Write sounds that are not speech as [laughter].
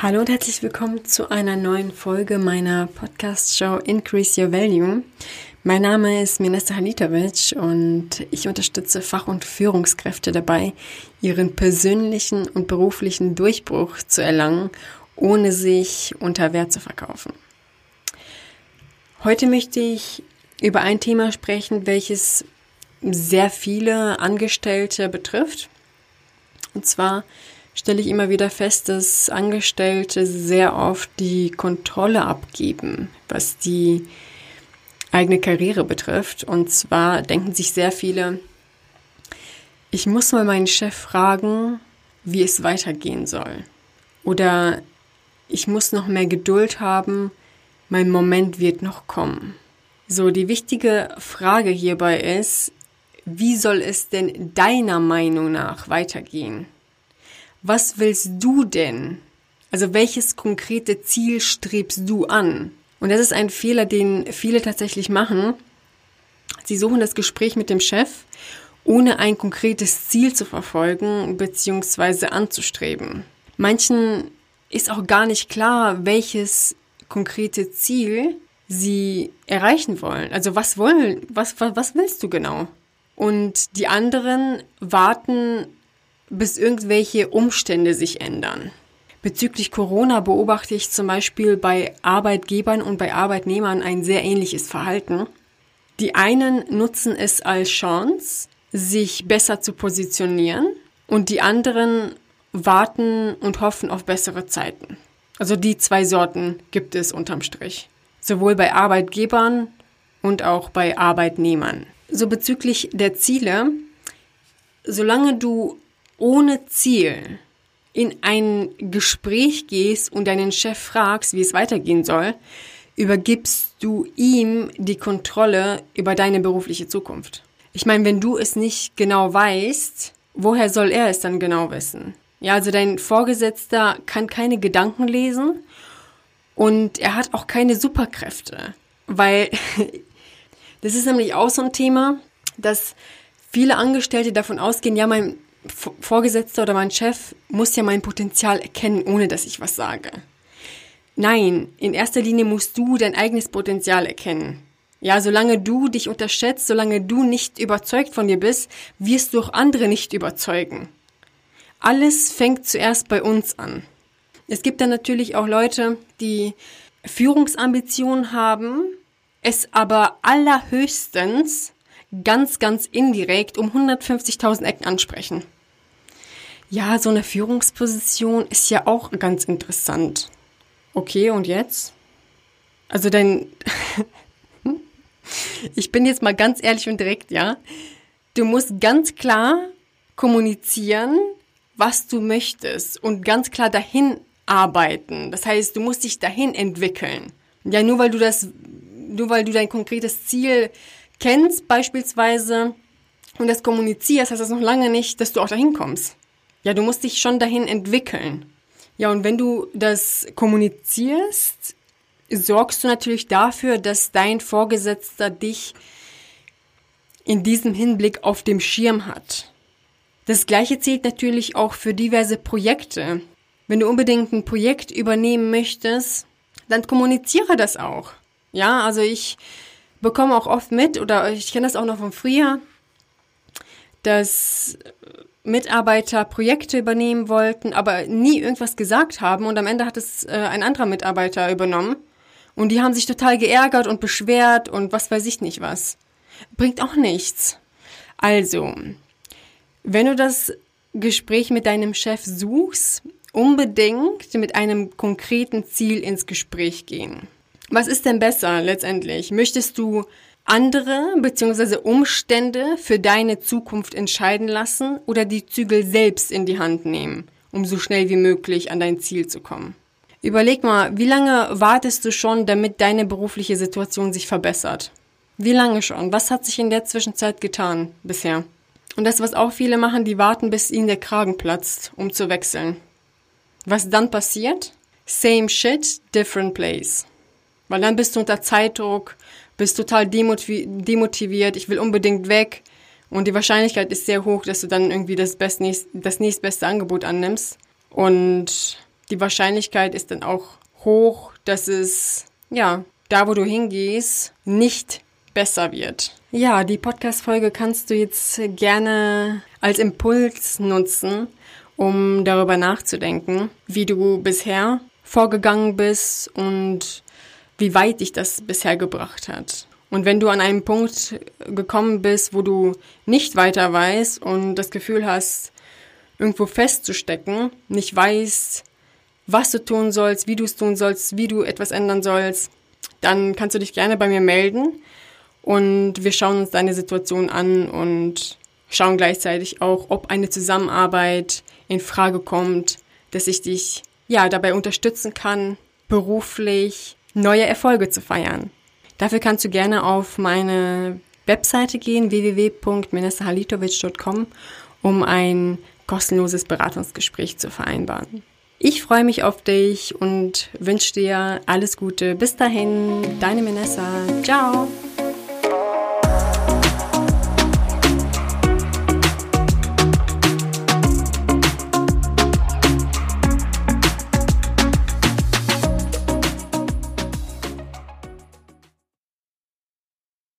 Hallo und herzlich willkommen zu einer neuen Folge meiner Podcast-Show Increase Your Value. Mein Name ist Minister Halitovic und ich unterstütze Fach- und Führungskräfte dabei, ihren persönlichen und beruflichen Durchbruch zu erlangen, ohne sich unter Wert zu verkaufen. Heute möchte ich über ein Thema sprechen, welches sehr viele Angestellte betrifft. Und zwar stelle ich immer wieder fest, dass Angestellte sehr oft die Kontrolle abgeben, was die eigene Karriere betrifft. Und zwar denken sich sehr viele, ich muss mal meinen Chef fragen, wie es weitergehen soll. Oder ich muss noch mehr Geduld haben, mein Moment wird noch kommen. So, die wichtige Frage hierbei ist, wie soll es denn deiner Meinung nach weitergehen? Was willst du denn? Also welches konkrete Ziel strebst du an? Und das ist ein Fehler, den viele tatsächlich machen. Sie suchen das Gespräch mit dem Chef, ohne ein konkretes Ziel zu verfolgen bzw. anzustreben. Manchen ist auch gar nicht klar, welches konkrete Ziel sie erreichen wollen. Also was wollen, was, was, was willst du genau? Und die anderen warten bis irgendwelche Umstände sich ändern. Bezüglich Corona beobachte ich zum Beispiel bei Arbeitgebern und bei Arbeitnehmern ein sehr ähnliches Verhalten. Die einen nutzen es als Chance, sich besser zu positionieren und die anderen warten und hoffen auf bessere Zeiten. Also die zwei Sorten gibt es unterm Strich. Sowohl bei Arbeitgebern und auch bei Arbeitnehmern. So bezüglich der Ziele, solange du ohne Ziel in ein Gespräch gehst und deinen Chef fragst, wie es weitergehen soll, übergibst du ihm die Kontrolle über deine berufliche Zukunft. Ich meine, wenn du es nicht genau weißt, woher soll er es dann genau wissen? Ja, also dein Vorgesetzter kann keine Gedanken lesen und er hat auch keine Superkräfte, weil [laughs] das ist nämlich auch so ein Thema, dass viele Angestellte davon ausgehen, ja, mein Vorgesetzter oder mein Chef muss ja mein Potenzial erkennen, ohne dass ich was sage. Nein, in erster Linie musst du dein eigenes Potenzial erkennen. Ja, solange du dich unterschätzt, solange du nicht überzeugt von dir bist, wirst du auch andere nicht überzeugen. Alles fängt zuerst bei uns an. Es gibt dann natürlich auch Leute, die Führungsambitionen haben, es aber allerhöchstens ganz, ganz indirekt um 150.000 Ecken ansprechen. Ja, so eine Führungsposition ist ja auch ganz interessant. Okay, und jetzt? Also dein... [laughs] ich bin jetzt mal ganz ehrlich und direkt, ja. Du musst ganz klar kommunizieren, was du möchtest und ganz klar dahin arbeiten. Das heißt, du musst dich dahin entwickeln. Ja, nur weil du das, nur weil du dein konkretes Ziel kennst beispielsweise und das kommunizierst, heißt das noch lange nicht, dass du auch dahin kommst. Ja, du musst dich schon dahin entwickeln. Ja, und wenn du das kommunizierst, sorgst du natürlich dafür, dass dein Vorgesetzter dich in diesem Hinblick auf dem Schirm hat. Das gleiche zählt natürlich auch für diverse Projekte. Wenn du unbedingt ein Projekt übernehmen möchtest, dann kommuniziere das auch. Ja, also ich bekomme auch oft mit, oder ich kenne das auch noch von früher, dass Mitarbeiter Projekte übernehmen wollten, aber nie irgendwas gesagt haben und am Ende hat es äh, ein anderer Mitarbeiter übernommen und die haben sich total geärgert und beschwert und was weiß ich nicht was. Bringt auch nichts. Also, wenn du das Gespräch mit deinem Chef suchst, unbedingt mit einem konkreten Ziel ins Gespräch gehen. Was ist denn besser letztendlich? Möchtest du andere bzw. Umstände für deine Zukunft entscheiden lassen oder die Zügel selbst in die Hand nehmen, um so schnell wie möglich an dein Ziel zu kommen? Überleg mal, wie lange wartest du schon, damit deine berufliche Situation sich verbessert? Wie lange schon? Was hat sich in der Zwischenzeit getan bisher? Und das, was auch viele machen, die warten, bis ihnen der Kragen platzt, um zu wechseln. Was dann passiert? Same shit, different place. Weil dann bist du unter Zeitdruck, bist total demotiviert, ich will unbedingt weg. Und die Wahrscheinlichkeit ist sehr hoch, dass du dann irgendwie das, best, das nächstbeste Angebot annimmst. Und die Wahrscheinlichkeit ist dann auch hoch, dass es, ja, da wo du hingehst, nicht besser wird. Ja, die Podcast-Folge kannst du jetzt gerne als Impuls nutzen, um darüber nachzudenken, wie du bisher vorgegangen bist und wie weit dich das bisher gebracht hat. Und wenn du an einen Punkt gekommen bist, wo du nicht weiter weißt und das Gefühl hast, irgendwo festzustecken, nicht weißt, was du tun sollst, wie du es tun sollst, wie du etwas ändern sollst, dann kannst du dich gerne bei mir melden und wir schauen uns deine Situation an und schauen gleichzeitig auch, ob eine Zusammenarbeit in Frage kommt, dass ich dich ja dabei unterstützen kann, beruflich neue Erfolge zu feiern. Dafür kannst du gerne auf meine Webseite gehen, www.menesahalitovic.com, um ein kostenloses Beratungsgespräch zu vereinbaren. Ich freue mich auf dich und wünsche dir alles Gute. Bis dahin, deine Menessa. Ciao.